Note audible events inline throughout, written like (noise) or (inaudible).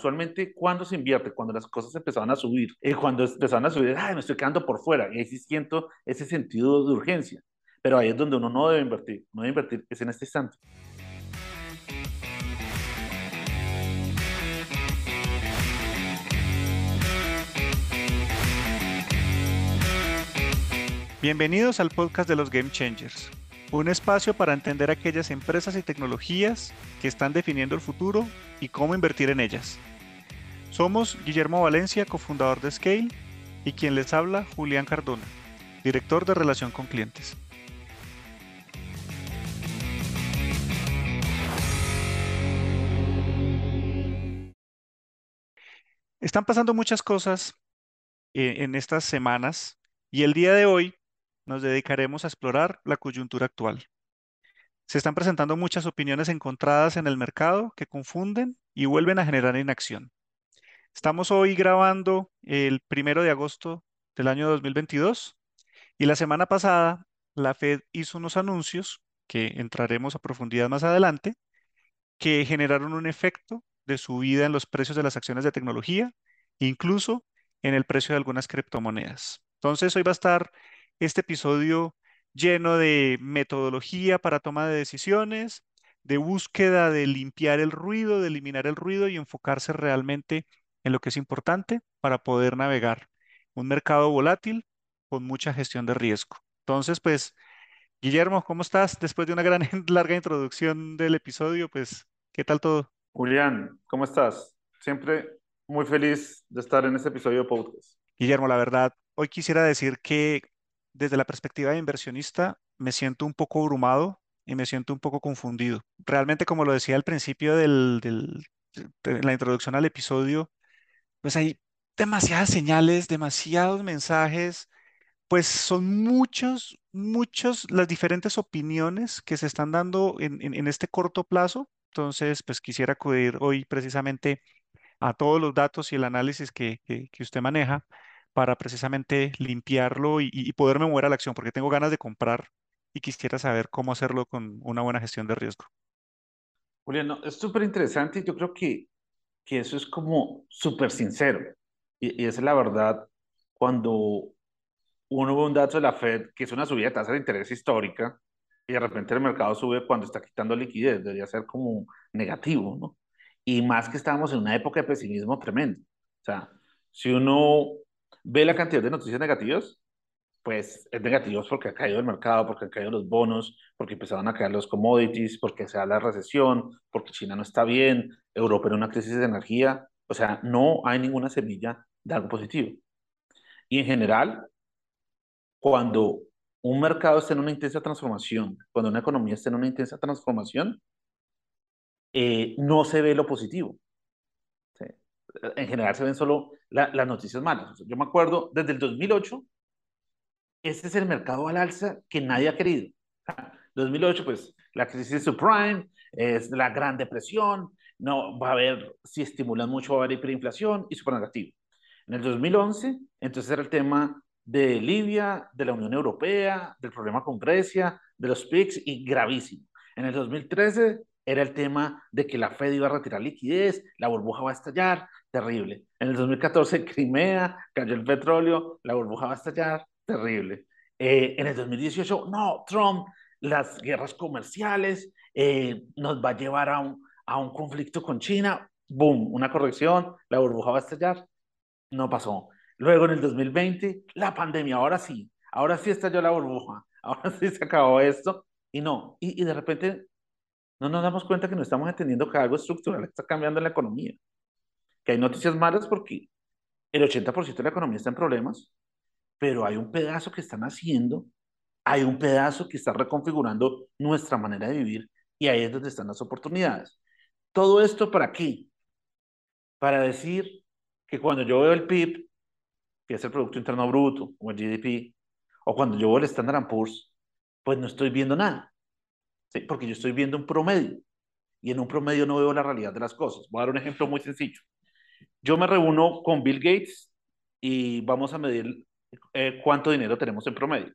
usualmente cuando se invierte, cuando las cosas empezaban a subir, eh, cuando empezaban a subir, ay, me estoy quedando por fuera, y ahí sí siento ese sentido de urgencia. Pero ahí es donde uno no debe invertir, no debe invertir, es en este instante. Bienvenidos al podcast de los Game Changers, un espacio para entender aquellas empresas y tecnologías que están definiendo el futuro y cómo invertir en ellas. Somos Guillermo Valencia, cofundador de Scale, y quien les habla, Julián Cardona, director de relación con clientes. Están pasando muchas cosas eh, en estas semanas y el día de hoy nos dedicaremos a explorar la coyuntura actual. Se están presentando muchas opiniones encontradas en el mercado que confunden y vuelven a generar inacción. Estamos hoy grabando el primero de agosto del año 2022 y la semana pasada la Fed hizo unos anuncios que entraremos a profundidad más adelante que generaron un efecto de subida en los precios de las acciones de tecnología, incluso en el precio de algunas criptomonedas. Entonces hoy va a estar este episodio lleno de metodología para toma de decisiones, de búsqueda de limpiar el ruido, de eliminar el ruido y enfocarse realmente en lo que es importante para poder navegar un mercado volátil con mucha gestión de riesgo. Entonces, pues, Guillermo, ¿cómo estás? Después de una gran (laughs) larga introducción del episodio, pues, ¿qué tal todo? Julián, ¿cómo estás? Siempre muy feliz de estar en este episodio de podcast. Guillermo, la verdad, hoy quisiera decir que desde la perspectiva de inversionista, me siento un poco abrumado y me siento un poco confundido. Realmente, como lo decía al principio de la introducción al episodio, pues hay demasiadas señales, demasiados mensajes, pues son muchos, muchos las diferentes opiniones que se están dando en, este corto plazo. Entonces, pues quisiera acudir hoy precisamente a todos los datos y el análisis que usted maneja para precisamente limpiarlo y, poderme mover a la acción, porque tengo ganas de comprar y quisiera saber cómo hacerlo con una buena gestión de riesgo. Julián, es súper interesante y yo creo que, que eso es como súper sincero. Y, y es la verdad cuando uno ve un dato de la Fed, que es una subida de tasa de interés histórica, y de repente el mercado sube cuando está quitando liquidez, debería ser como negativo, ¿no? Y más que estamos en una época de pesimismo tremendo. O sea, si uno ve la cantidad de noticias negativas, pues es negativo porque ha caído el mercado, porque han caído los bonos, porque empezaron a caer los commodities, porque se da la recesión, porque China no está bien, Europa en una crisis de energía. O sea, no hay ninguna semilla de algo positivo. Y en general, cuando un mercado está en una intensa transformación, cuando una economía está en una intensa transformación, eh, no se ve lo positivo en general se ven solo las noticias malas. Yo me acuerdo, desde el 2008, este es el mercado al alza que nadie ha querido. 2008, pues la crisis subprime, es la gran depresión, no va a haber, si estimulan mucho, va a haber hiperinflación y super negativo. En el 2011, entonces era el tema de Libia, de la Unión Europea, del problema con Grecia, de los PICs y gravísimo. En el 2013 era el tema de que la Fed iba a retirar liquidez, la burbuja va a estallar, terrible. En el 2014, (laughs) Crimea, cayó el petróleo, la burbuja va a estallar, terrible. Eh, en el 2018, no, Trump, las guerras comerciales, eh, nos va a llevar a un, a un conflicto con China, boom, una corrección, la burbuja va a estallar, no pasó. Luego en el 2020, la pandemia, ahora sí, ahora sí estalló la burbuja, (laughs) ahora sí se acabó esto, y no, y, y de repente no nos damos cuenta que no estamos entendiendo que algo estructural está cambiando en la economía que hay noticias malas porque el 80% de la economía está en problemas, pero hay un pedazo que están haciendo, hay un pedazo que está reconfigurando nuestra manera de vivir y ahí es donde están las oportunidades. Todo esto para qué? Para decir que cuando yo veo el PIB, que es el Producto Interno Bruto, o el GDP, o cuando yo veo el Standard Poor's, pues no estoy viendo nada, ¿sí? porque yo estoy viendo un promedio, y en un promedio no veo la realidad de las cosas. Voy a dar un ejemplo muy sencillo. Yo me reúno con Bill Gates y vamos a medir eh, cuánto dinero tenemos en promedio.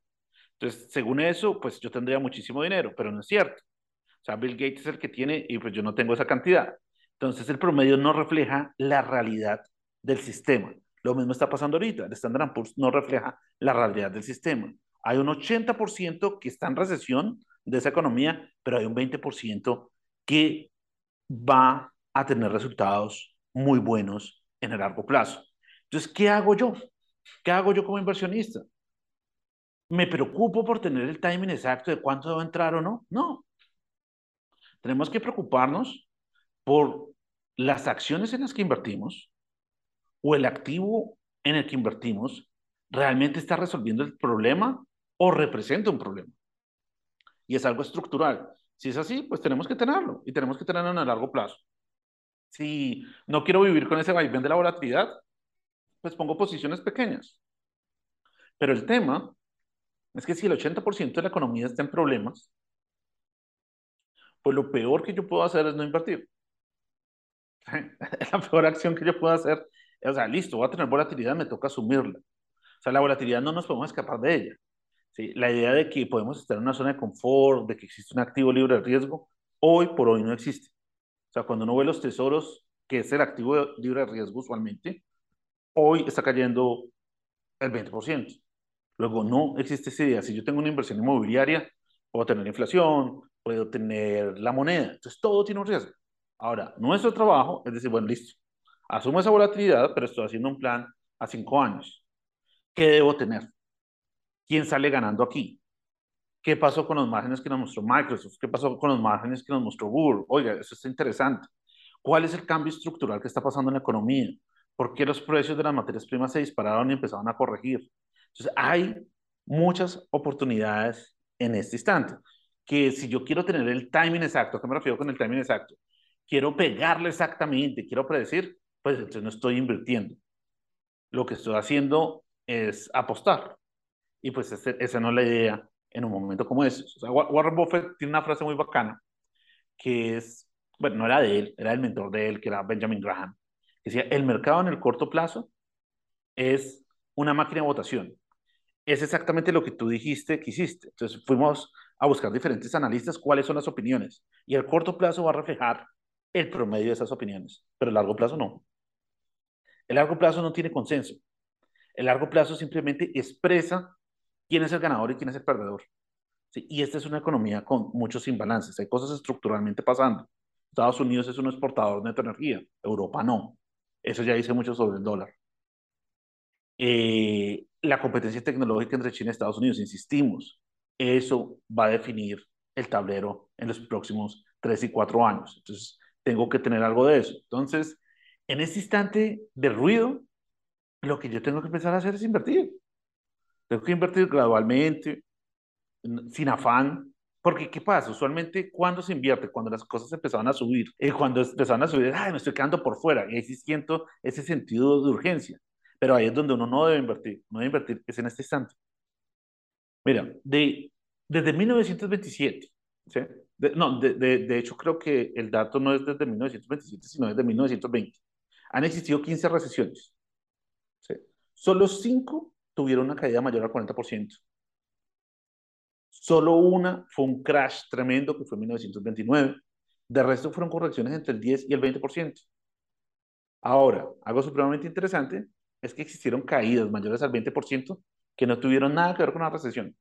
Entonces, según eso, pues yo tendría muchísimo dinero, pero no es cierto. O sea, Bill Gates es el que tiene y pues yo no tengo esa cantidad. Entonces el promedio no refleja la realidad del sistema. Lo mismo está pasando ahorita. El Standard Poor's no refleja la realidad del sistema. Hay un 80% que está en recesión de esa economía, pero hay un 20% que va a tener resultados muy buenos en el largo plazo. Entonces, ¿qué hago yo? ¿Qué hago yo como inversionista? ¿Me preocupo por tener el timing exacto de cuánto debo entrar o no? No. Tenemos que preocuparnos por las acciones en las que invertimos o el activo en el que invertimos realmente está resolviendo el problema o representa un problema. Y es algo estructural. Si es así, pues tenemos que tenerlo y tenemos que tenerlo en el largo plazo. Si no quiero vivir con ese vaivén de la volatilidad, pues pongo posiciones pequeñas. Pero el tema es que si el 80% de la economía está en problemas, pues lo peor que yo puedo hacer es no invertir. (laughs) la peor acción que yo puedo hacer, o sea, listo, voy a tener volatilidad, me toca asumirla. O sea, la volatilidad no nos podemos escapar de ella. ¿sí? La idea de que podemos estar en una zona de confort, de que existe un activo libre de riesgo, hoy por hoy no existe. O sea, cuando uno ve los tesoros, que es el activo libre de riesgo usualmente, hoy está cayendo el 20%. Luego, no existe esa idea. Si yo tengo una inversión inmobiliaria, puedo tener inflación, puedo tener la moneda. Entonces, todo tiene un riesgo. Ahora, nuestro trabajo es decir, bueno, listo, asumo esa volatilidad, pero estoy haciendo un plan a cinco años. ¿Qué debo tener? ¿Quién sale ganando aquí? ¿Qué pasó con los márgenes que nos mostró Microsoft? ¿Qué pasó con los márgenes que nos mostró Google? Oiga, eso está interesante. ¿Cuál es el cambio estructural que está pasando en la economía? ¿Por qué los precios de las materias primas se dispararon y empezaron a corregir? Entonces, hay muchas oportunidades en este instante. Que si yo quiero tener el timing exacto, ¿a qué me refiero con el timing exacto? Quiero pegarle exactamente, quiero predecir, pues entonces no estoy invirtiendo. Lo que estoy haciendo es apostar. Y pues esa no es la idea en un momento como ese. O sea, Warren Buffett tiene una frase muy bacana, que es, bueno, no era de él, era el mentor de él, que era Benjamin Graham, que decía, el mercado en el corto plazo es una máquina de votación. Es exactamente lo que tú dijiste que hiciste. Entonces fuimos a buscar diferentes analistas cuáles son las opiniones. Y el corto plazo va a reflejar el promedio de esas opiniones, pero el largo plazo no. El largo plazo no tiene consenso. El largo plazo simplemente expresa quién es el ganador y quién es el perdedor. Y esta es una economía con muchos imbalances. Hay cosas estructuralmente pasando. Estados Unidos es un exportador de energía, Europa no. Eso ya dice mucho sobre el dólar. Eh, la competencia tecnológica entre China y Estados Unidos, insistimos, eso va a definir el tablero en los próximos tres y cuatro años. Entonces, tengo que tener algo de eso. Entonces, en este instante de ruido, lo que yo tengo que empezar a hacer es invertir. Tengo que invertir gradualmente, sin afán, porque ¿qué pasa? Usualmente, cuando se invierte? Cuando las cosas empezaban a subir. Y cuando empezaban a subir, ay, me estoy quedando por fuera. Y ahí sí siento ese sentido de urgencia. Pero ahí es donde uno no debe invertir. No debe invertir, es en este instante. Mira, de, desde 1927, ¿sí? no, de, de, hecho creo que el dato no es desde 1927, sino desde 1920. Han existido 15 recesiones. ¿sí? Solo 5 tuvieron una caída mayor al 40%. Solo una fue un crash tremendo, que fue en 1929. De resto fueron correcciones entre el 10 y el 20%. Ahora, algo supremamente interesante es que existieron caídas mayores al 20% que no tuvieron nada que ver con la recesión.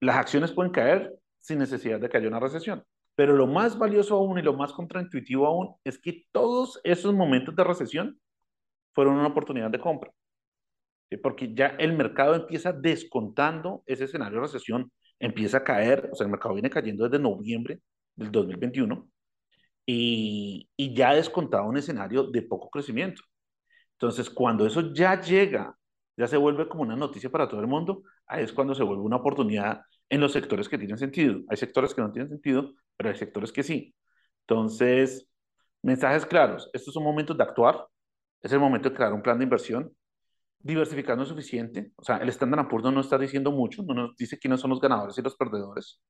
Las acciones pueden caer sin necesidad de que haya una recesión. Pero lo más valioso aún y lo más contraintuitivo aún es que todos esos momentos de recesión fueron una oportunidad de compra. Porque ya el mercado empieza descontando ese escenario de recesión, empieza a caer, o sea, el mercado viene cayendo desde noviembre del 2021 y, y ya ha descontado un escenario de poco crecimiento. Entonces, cuando eso ya llega, ya se vuelve como una noticia para todo el mundo, ahí es cuando se vuelve una oportunidad en los sectores que tienen sentido. Hay sectores que no tienen sentido, pero hay sectores que sí. Entonces, mensajes claros. Estos son momentos de actuar. Es el momento de crear un plan de inversión. Diversificar no es suficiente. O sea, el Standard Poor's no nos está diciendo mucho. No nos dice quiénes son los ganadores y los perdedores.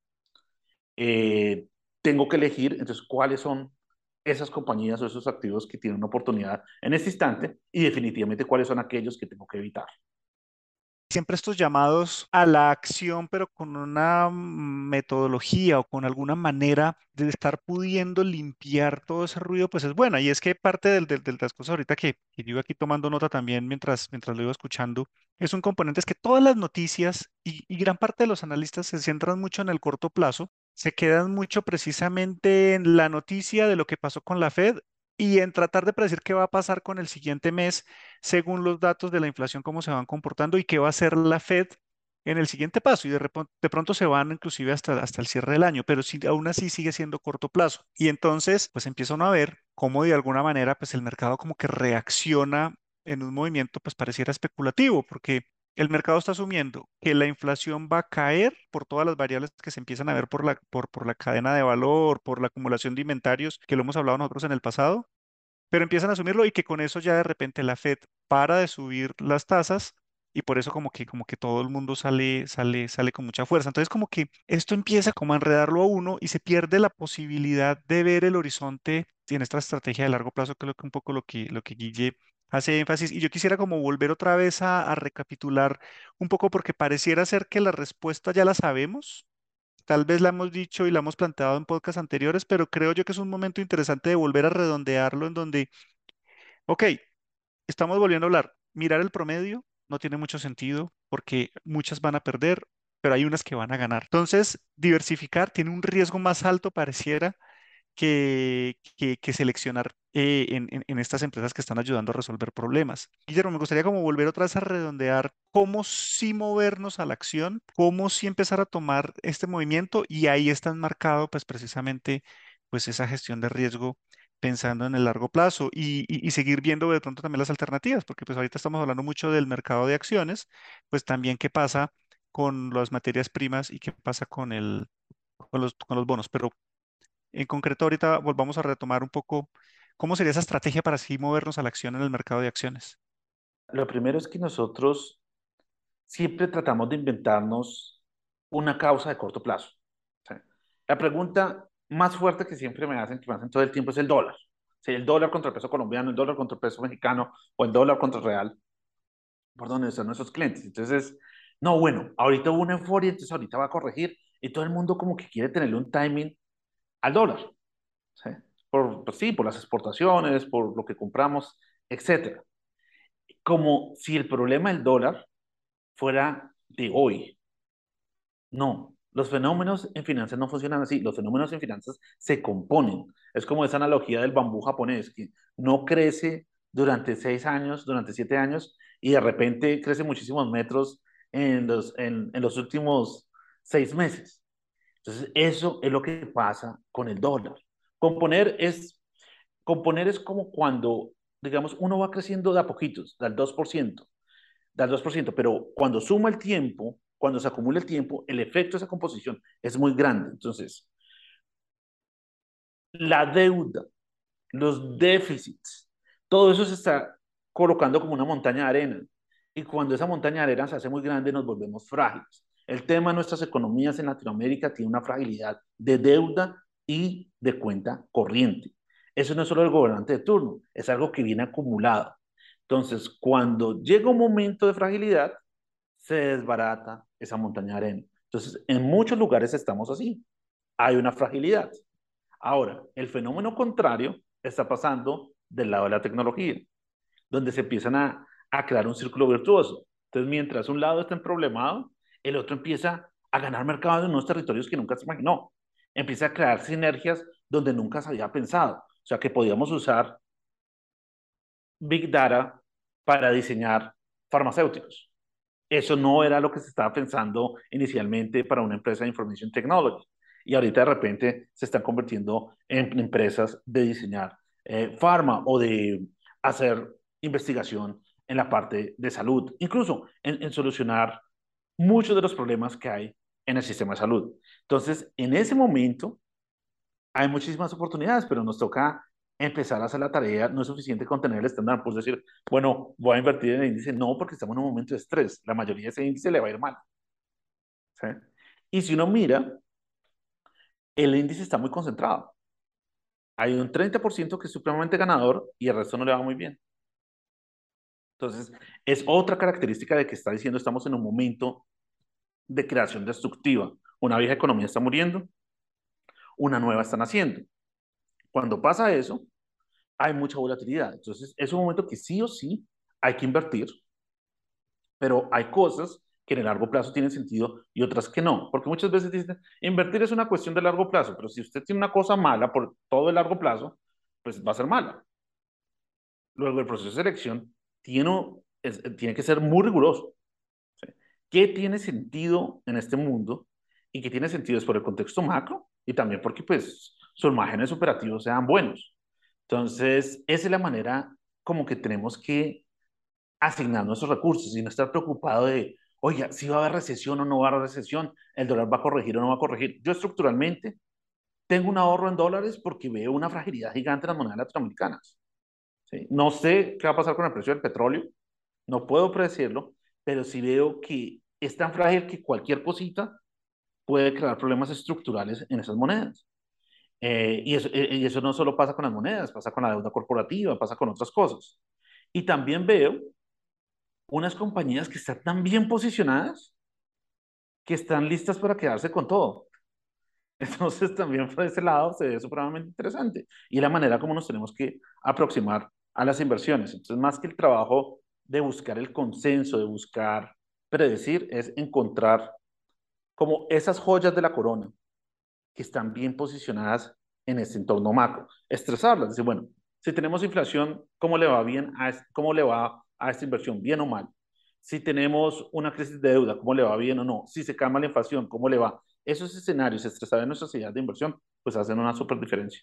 Eh, tengo que elegir, entonces, cuáles son esas compañías o esos activos que tienen una oportunidad en este instante y definitivamente cuáles son aquellos que tengo que evitar. Siempre estos llamados a la acción, pero con una metodología o con alguna manera de estar pudiendo limpiar todo ese ruido, pues es buena. Y es que parte del, del- de las cosas ahorita que, que iba aquí tomando nota también mientras, mientras lo iba escuchando, es un componente, es que todas las noticias y gran parte de los analistas se centran mucho en el corto plazo, se quedan mucho precisamente en la noticia de lo que pasó con la Fed y en tratar de predecir qué va a pasar con el siguiente mes según los datos de la inflación, cómo se van comportando y qué va a hacer la Fed en el siguiente paso. Y de, de pronto se van inclusive hasta, hasta el cierre del año, pero aún así sigue siendo corto plazo. Y entonces, pues empieza uno a ver cómo de alguna manera, pues el mercado como que reacciona en un movimiento, pues pareciera especulativo, porque el mercado está asumiendo que la inflación va a caer por todas las variables que se empiezan a ver por la, por, por la cadena de valor, por la acumulación de inventarios, que lo hemos hablado nosotros en el pasado, pero empiezan a asumirlo y que con eso ya de repente la Fed para de subir las tasas y por eso como que como que todo el mundo sale sale sale con mucha fuerza. Entonces como que esto empieza como a enredarlo a uno y se pierde la posibilidad de ver el horizonte en esta estrategia de largo plazo, que es lo que un poco lo que lo que Guille hace énfasis y yo quisiera como volver otra vez a, recapitular un poco porque pareciera ser que la respuesta ya la sabemos. Tal vez la hemos dicho y la hemos planteado en podcasts anteriores, pero creo yo que es un momento interesante de volver a redondearlo en donde, ok, estamos volviendo a hablar, mirar el promedio no tiene mucho sentido porque muchas van a perder, pero hay unas que van a ganar. Entonces, diversificar tiene un riesgo más alto, pareciera, que, que, que seleccionar eh, en, en- estas empresas que están ayudando a resolver problemas. Guillermo, me gustaría como volver otra vez a redondear cómo sí movernos a la acción, cómo sí empezar a tomar este movimiento y ahí está enmarcado pues precisamente pues esa gestión de riesgo pensando en el largo plazo y, y- y seguir viendo de pronto también las alternativas, porque pues ahorita estamos hablando mucho del mercado de acciones, pues también qué pasa con las materias primas y qué pasa con el, con los, con los bonos. Pero en concreto, ahorita volvamos a retomar un poco cómo sería esa estrategia para así movernos a la acción en el mercado de acciones. Lo primero es que nosotros siempre tratamos de inventarnos una causa de corto plazo. La pregunta más fuerte que siempre me hacen, que me hacen todo el tiempo, es el dólar. ¿Sí? El dólar contra el peso colombiano, el dólar contra el peso mexicano o el dólar contra el real. ¿Por dónde están nuestros clientes? Entonces, no, bueno, ahorita hubo una euforia, entonces ahorita va a corregir y todo el mundo como que quiere tenerle un timing al dólar. ¿sí? Por, pues sí, por las exportaciones, por lo que compramos, etcétera. Como si el problema del dólar fuera de hoy. No, los fenómenos en finanzas no funcionan así. Los fenómenos en finanzas se componen. Es como esa analogía del bambú japonés, que no crece durante seis años, durante siete años, y de repente crece muchísimos metros en los, en, en los últimos seis meses. Entonces, eso es lo que pasa con el dólar. Componer es, componer es como cuando, digamos, uno va creciendo de a poquitos, del 2%, del 2%, pero cuando suma el tiempo, cuando se acumula el tiempo, el efecto de esa composición es muy grande. Entonces, la deuda, los déficits, todo eso se está colocando como una montaña de arena. Y cuando esa montaña de arena se hace muy grande, nos volvemos frágiles. El tema de nuestras economías en Latinoamérica tiene una fragilidad de deuda y de cuenta corriente. Eso no es solo el gobernante de turno, es algo que viene acumulado. Entonces, cuando llega un momento de fragilidad, se desbarata esa montaña de arena. Entonces, en muchos lugares estamos así. Hay una fragilidad. Ahora, el fenómeno contrario está pasando del lado de la tecnología, donde se empiezan a, a crear un círculo virtuoso. Entonces, mientras un lado está problemado, el otro empieza a ganar mercado en unos territorios que nunca se imaginó. Empieza a crear sinergias donde nunca se había pensado. O sea, que podíamos usar Big Data para diseñar farmacéuticos. Eso no era lo que se estaba pensando inicialmente para una empresa de Information Technology. Y ahorita de repente se están convirtiendo en empresas de diseñar eh, farma o de hacer investigación en la parte de salud, incluso en solucionar muchos de los problemas que hay en el sistema de salud. Entonces, en ese momento hay muchísimas oportunidades, pero nos toca empezar a hacer la tarea. No es suficiente con tener el estándar, pues decir, bueno, voy a invertir en el índice. No, porque estamos en un momento de estrés. La mayoría de ese índice le va a ir mal. ¿sí? Y si uno mira, el índice está muy concentrado. Hay un 30% que es supremamente ganador y el resto no le va muy bien. Entonces, es otra característica de que está diciendo estamos en un momento de creación destructiva. Una vieja economía está muriendo, una nueva está naciendo. Cuando pasa eso, hay mucha volatilidad. Entonces, es un momento que sí o sí hay que invertir, pero hay cosas que en el largo plazo tienen sentido y otras que no, porque muchas veces dicen, invertir es una cuestión de largo plazo, pero si usted tiene una cosa mala por todo el largo plazo, pues va a ser mala. Luego el proceso de selección tiene, que ser muy riguroso. ¿Qué tiene sentido en este mundo? Y qué tiene sentido es por el contexto macro y también porque pues sus márgenes operativos sean buenos. Entonces, esa es la manera como que tenemos que asignar nuestros recursos y no estar preocupado de, oiga, si va a haber recesión o no va a haber recesión, el dólar va a corregir o no va a corregir. Yo estructuralmente tengo un ahorro en dólares porque veo una fragilidad gigante en las monedas latinoamericanas. No sé qué va a pasar con el precio del petróleo, no puedo predecirlo, pero sí veo que es tan frágil que cualquier cosita puede crear problemas estructurales en esas monedas. Eh, y, eso, eh, y eso no solo pasa con las monedas, pasa con la deuda corporativa, pasa con otras cosas. Y también veo unas compañías que están tan bien posicionadas que están listas para quedarse con todo. (laughs) Entonces también por ese lado se ve supremamente interesante y la manera como nos tenemos que aproximar a las inversiones. Entonces más que el trabajo de buscar el consenso, de buscar predecir, es encontrar como esas joyas de la corona que están bien posicionadas en este entorno macro. Estresarlas, decir, bueno, si tenemos inflación, ¿cómo le va bien a, cómo le va a esta inversión, bien o mal? Si tenemos una crisis de deuda, ¿cómo le va bien o no? Si se calma la inflación, ¿cómo le va? Esos escenarios estresados en nuestra sociedad de inversión, pues hacen una super diferencia.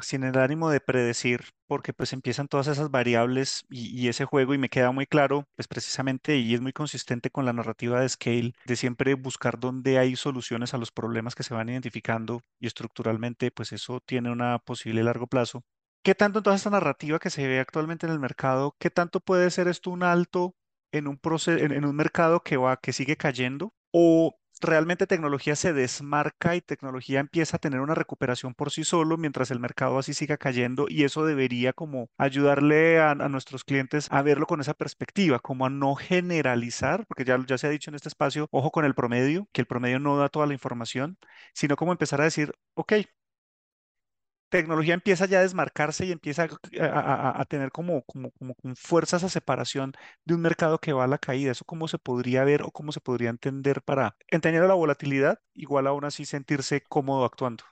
sin el ánimo de predecir, porque pues empiezan todas esas variables y, ese juego y me queda muy claro, pues precisamente y es muy consistente con la narrativa de Scale, de siempre buscar dónde hay soluciones a los problemas que se van identificando y estructuralmente pues eso tiene una posible largo plazo. ¿Qué tanto en toda esta narrativa que se ve actualmente en el mercado, qué tanto puede ser esto un alto en un proceso, en un mercado que va, que sigue cayendo? ¿O realmente tecnología se desmarca y tecnología empieza a tener una recuperación por sí solo mientras el mercado así siga cayendo y eso debería como ayudarle a, nuestros clientes a verlo con esa perspectiva, como a no generalizar, porque ya, ya se ha dicho en este espacio, ojo con el promedio, que el promedio no da toda la información, sino como empezar a decir, ok, tecnología empieza ya a desmarcarse y empieza a, tener como, como, como fuerza esa separación de un mercado que va a la caída. ¿Eso cómo se podría ver o cómo se podría entender para entender la volatilidad, igual aún así sentirse cómodo actuando?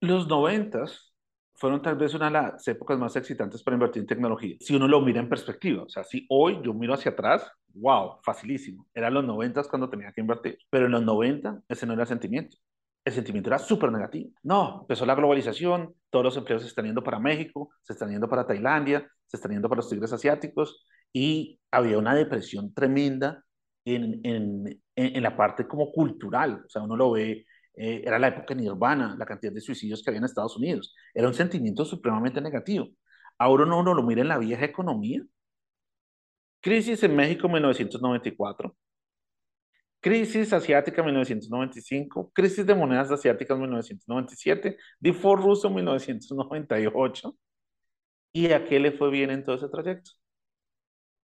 Los noventas fueron tal vez una de las épocas más excitantes para invertir en tecnología. Si uno lo mira en perspectiva, o sea, si hoy yo miro hacia atrás, wow, facilísimo. Eran los noventas cuando tenía que invertir, pero en los 90 ese no era sentimiento el sentimiento era súper negativo. No, empezó la globalización, todos los empleos se están yendo para México, se están yendo para Tailandia, se están yendo para los tigres asiáticos y había una depresión tremenda en, en, en la parte como cultural. O sea, uno lo ve, eh, era la época nirvana, la cantidad de suicidios que había en Estados Unidos. Era un sentimiento supremamente negativo. Ahora uno, uno lo mira en la vieja economía. Crisis en México 1994, Crisis asiática 1995, crisis de monedas asiáticas 1997, default ruso 1998. ¿Y a qué le fue bien en todo ese trayecto?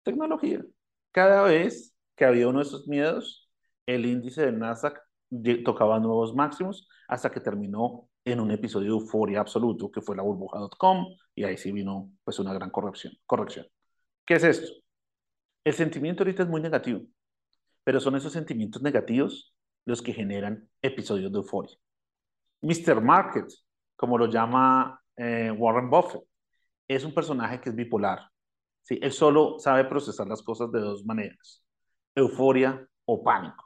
Tecnología. Cada vez que había uno de esos miedos, el índice de Nasdaq tocaba nuevos máximos hasta que terminó en un episodio de euforia absoluto, que fue la burbuja.com, y ahí sí vino pues una gran corrección. corrección. ¿Qué es esto? El sentimiento ahorita es muy negativo pero son esos sentimientos negativos los que generan episodios de euforia. Mr. Market, como lo llama eh, Warren Buffett, es un personaje que es bipolar. ¿sí? Él solo sabe procesar las cosas de dos maneras, euforia o pánico.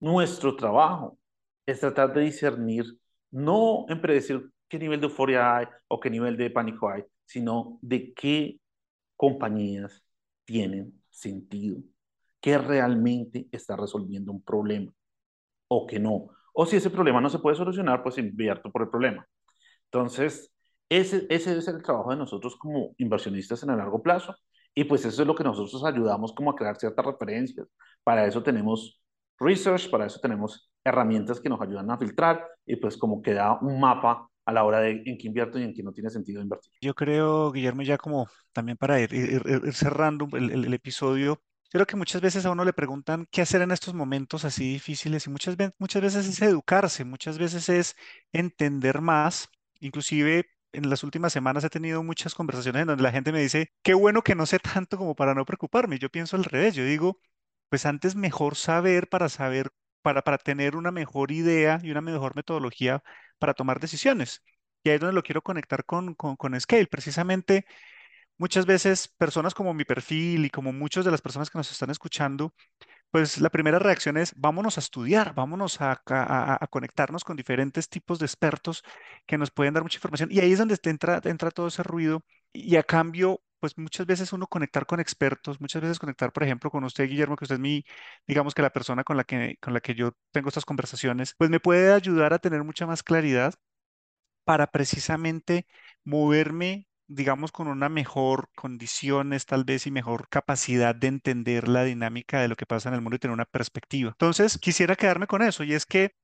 Nuestro trabajo es tratar de discernir, no en predecir qué nivel de euforia hay o qué nivel de pánico hay, sino de qué compañías tienen sentido, que realmente está resolviendo un problema o que no. O si ese problema no se puede solucionar, pues invierto por el problema. Entonces, ese, ese es el trabajo de nosotros como inversionistas en el largo plazo. Y pues eso es lo que nosotros ayudamos como a crear ciertas referencias. Para eso tenemos research, para eso tenemos herramientas que nos ayudan a filtrar y pues como queda un mapa a la hora de en qué invierto y en qué no tiene sentido invertir. Yo creo, Guillermo, ya como también para ir, ir, cerrando el, el, el, episodio, creo que muchas veces a uno le preguntan qué hacer en estos momentos así difíciles y muchas, veces es educarse, muchas veces es entender más, inclusive en las últimas semanas he tenido muchas conversaciones en donde la gente me dice, qué bueno que no sé tanto como para no preocuparme. Yo pienso al revés, yo digo, pues antes mejor saber para saber, para, para tener una mejor idea y una mejor metodología para tomar decisiones. Y ahí es donde lo quiero conectar con, con, con Scale. Precisamente, muchas veces personas como mi perfil y como muchas de las personas que nos están escuchando, pues la primera reacción es, vámonos a estudiar, vámonos a, a, a, conectarnos con diferentes tipos de expertos que nos pueden dar mucha información. Y ahí es donde entra, entra todo ese ruido. Y a cambio, pues muchas veces uno conectar con expertos, muchas veces conectar, por ejemplo, con usted, Guillermo, que usted es mi, digamos que la persona con la que, con la que yo tengo estas conversaciones, pues me puede ayudar a tener mucha más claridad para precisamente moverme digamos, con una mejor condiciones tal vez y mejor capacidad de entender la dinámica de lo que pasa en el mundo y tener una perspectiva. Entonces, quisiera quedarme con eso y es que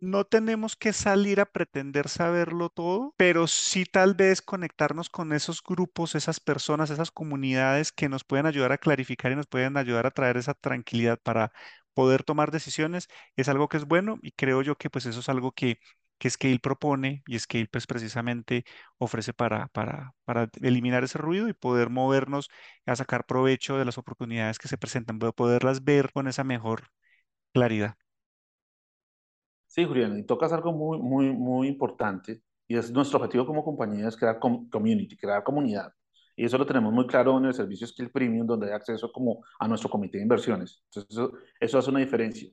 no tenemos que salir a pretender saberlo todo, pero sí tal vez conectarnos con esos grupos, esas personas, esas comunidades que nos pueden ayudar a clarificar y nos pueden ayudar a traer esa tranquilidad para poder tomar decisiones, es algo que es bueno y creo yo que pues eso es algo que, que Scale propone y Scale pues precisamente ofrece para, para, para eliminar ese ruido y poder movernos a sacar provecho de las oportunidades que se presentan, poderlas ver con esa mejor claridad. Sí, Julián, y tocas algo muy, muy, muy importante y es nuestro objetivo como compañía es crear community, crear comunidad. Y eso lo tenemos muy claro en el servicio Skill Premium, donde hay acceso como a nuestro comité de inversiones. Entonces, eso, eso hace una diferencia.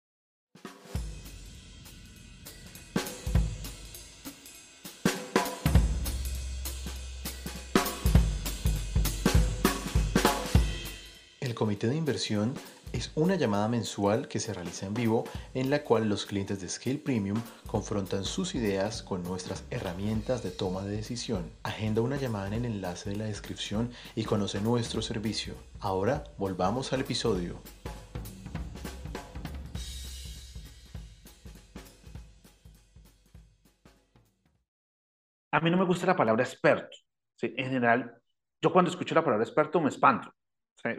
Comité de inversión es una llamada mensual que se realiza en vivo en la cual los clientes de Scale Premium confrontan sus ideas con nuestras herramientas de toma de decisión. Agenda una llamada en el enlace de la descripción y conoce nuestro servicio. Ahora volvamos al episodio. A mí no me gusta la palabra experto. En general, yo cuando escucho la palabra experto me espanto.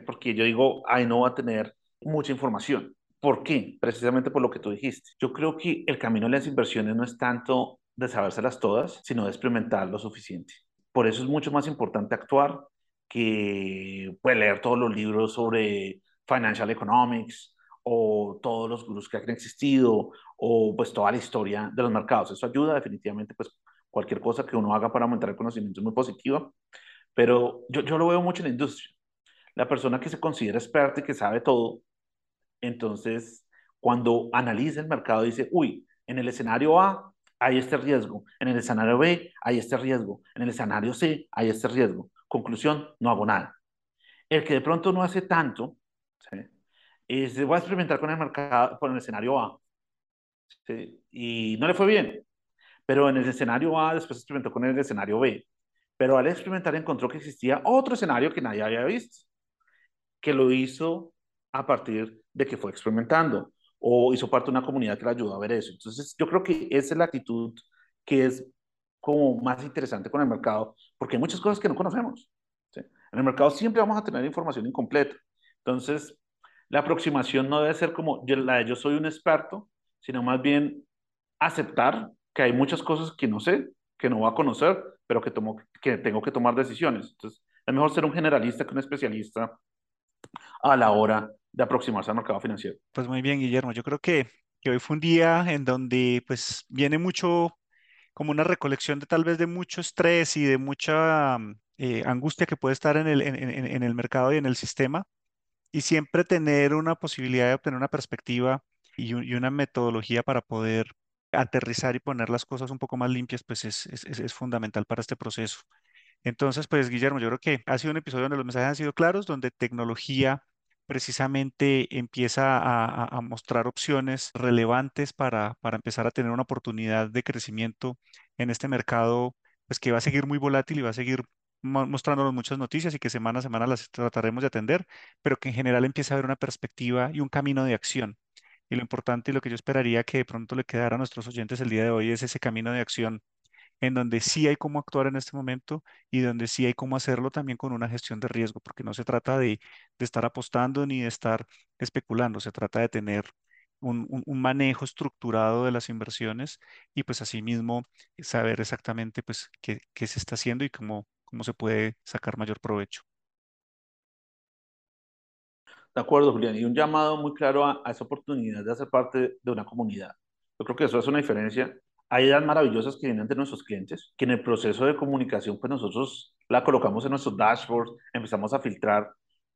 Porque yo digo, ay, no va a tener mucha información. ¿Por qué? Precisamente por lo que tú dijiste. Yo creo que el camino de las inversiones no es tanto de sabérselas todas, sino de experimentar lo suficiente. Por eso es mucho más importante actuar que pues, leer todos los libros sobre financial economics o todos los gurús que han existido o pues toda la historia de los mercados. Eso ayuda definitivamente, pues cualquier cosa que uno haga para aumentar el conocimiento es muy positiva, pero yo, yo lo veo mucho en la industria. La persona que se considera experta y que sabe todo, entonces, cuando analiza el mercado, dice, uy, en el escenario A hay este riesgo, en el escenario B hay este riesgo, en el escenario C hay este riesgo. Conclusión, no hago nada. El que de pronto no hace tanto, ¿sí? es, voy a experimentar con el mercado, con el escenario A, ¿sí? y no le fue bien, pero en el escenario A después experimentó con el escenario B, pero al experimentar encontró que existía otro escenario que nadie había visto, que lo hizo a partir de que fue experimentando o hizo parte de una comunidad que le ayudó a ver eso. Entonces, yo creo que esa es la actitud que es como más interesante con el mercado, porque hay muchas cosas que no conocemos. ¿sí? En el mercado siempre vamos a tener información incompleta. Entonces, la aproximación no debe ser como la de yo soy un experto, sino más bien aceptar que hay muchas cosas que no sé, que no voy a conocer, pero que, tomo, que tengo que tomar decisiones. Entonces, es mejor ser un generalista que un especialista a la hora de aproximarse al mercado financiero. Pues muy bien, Guillermo. Yo creo que, que hoy fue un día en donde pues viene mucho como una recolección de tal vez de mucho estrés y de mucha, eh, angustia que puede estar en el, en el mercado y en el sistema y siempre tener una posibilidad de obtener una perspectiva y, una metodología para poder aterrizar y poner las cosas un poco más limpias, pues es, es, fundamental para este proceso. Entonces, pues Guillermo, yo creo que ha sido un episodio donde los mensajes han sido claros, donde tecnología precisamente empieza a, mostrar opciones relevantes para, para, empezar a tener una oportunidad de crecimiento en este mercado, pues que va a seguir muy volátil y va a seguir mostrándonos muchas noticias y que semana a semana las trataremos de atender, pero que en general empieza a haber una perspectiva y un camino de acción. Y lo importante y lo que yo esperaría que de pronto le quedara a nuestros oyentes el día de hoy es ese camino de acción en donde sí hay cómo actuar en este momento y donde sí hay cómo hacerlo también con una gestión de riesgo, porque no se trata de, de estar apostando ni de estar especulando, se trata de tener un, un, manejo estructurado de las inversiones y pues asimismo saber exactamente pues qué, qué se está haciendo y cómo, cómo se puede sacar mayor provecho. De acuerdo, Julián, y un llamado muy claro a, esa oportunidad de hacer parte de una comunidad. Yo creo que eso hace una diferencia. Hay ideas maravillosas que vienen de nuestros clientes, que en el proceso de comunicación, pues nosotros la colocamos en nuestros dashboards, empezamos a filtrar,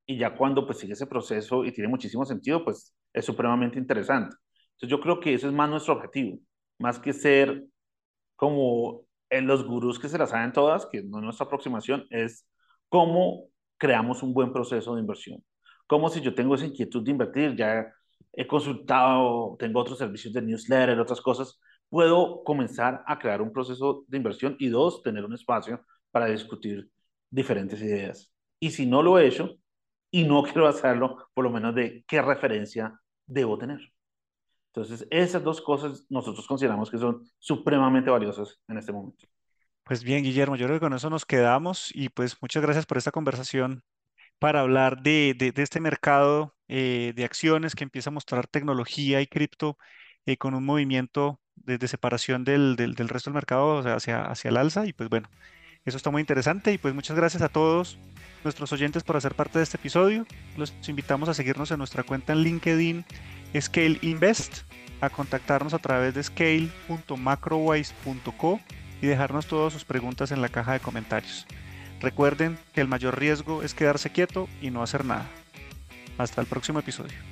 y ya cuando pues sigue ese proceso y tiene muchísimo sentido, pues es supremamente interesante. Entonces yo creo que ese es más nuestro objetivo, más que ser como en los gurús que se las saben todas, que no es nuestra aproximación, es cómo creamos un buen proceso de inversión. Como si yo tengo esa inquietud de invertir, ya he consultado, tengo otros servicios de newsletter, otras cosas, puedo comenzar a crear un proceso de inversión y dos, tener un espacio para discutir diferentes ideas. Y si no lo he hecho y no (laughs) quiero hacerlo, por lo menos de qué referencia debo tener. Entonces, esas dos cosas nosotros consideramos que son supremamente valiosas en este momento. Pues bien, Guillermo, yo creo que con eso nos quedamos y pues muchas gracias por esta conversación para hablar de, de, este mercado eh, de acciones que empieza a mostrar tecnología y cripto eh, con un movimiento de, separación del, del, resto del mercado hacia, hacia el alza y pues bueno, eso está muy interesante y pues muchas gracias a todos nuestros oyentes por hacer parte de este episodio. Los invitamos a seguirnos en nuestra cuenta en LinkedIn Scale Invest, a contactarnos a través de scale.macrowise.co y dejarnos todas sus preguntas en la caja de comentarios. Recuerden que el mayor riesgo es quedarse quieto y no hacer nada. Hasta el próximo episodio.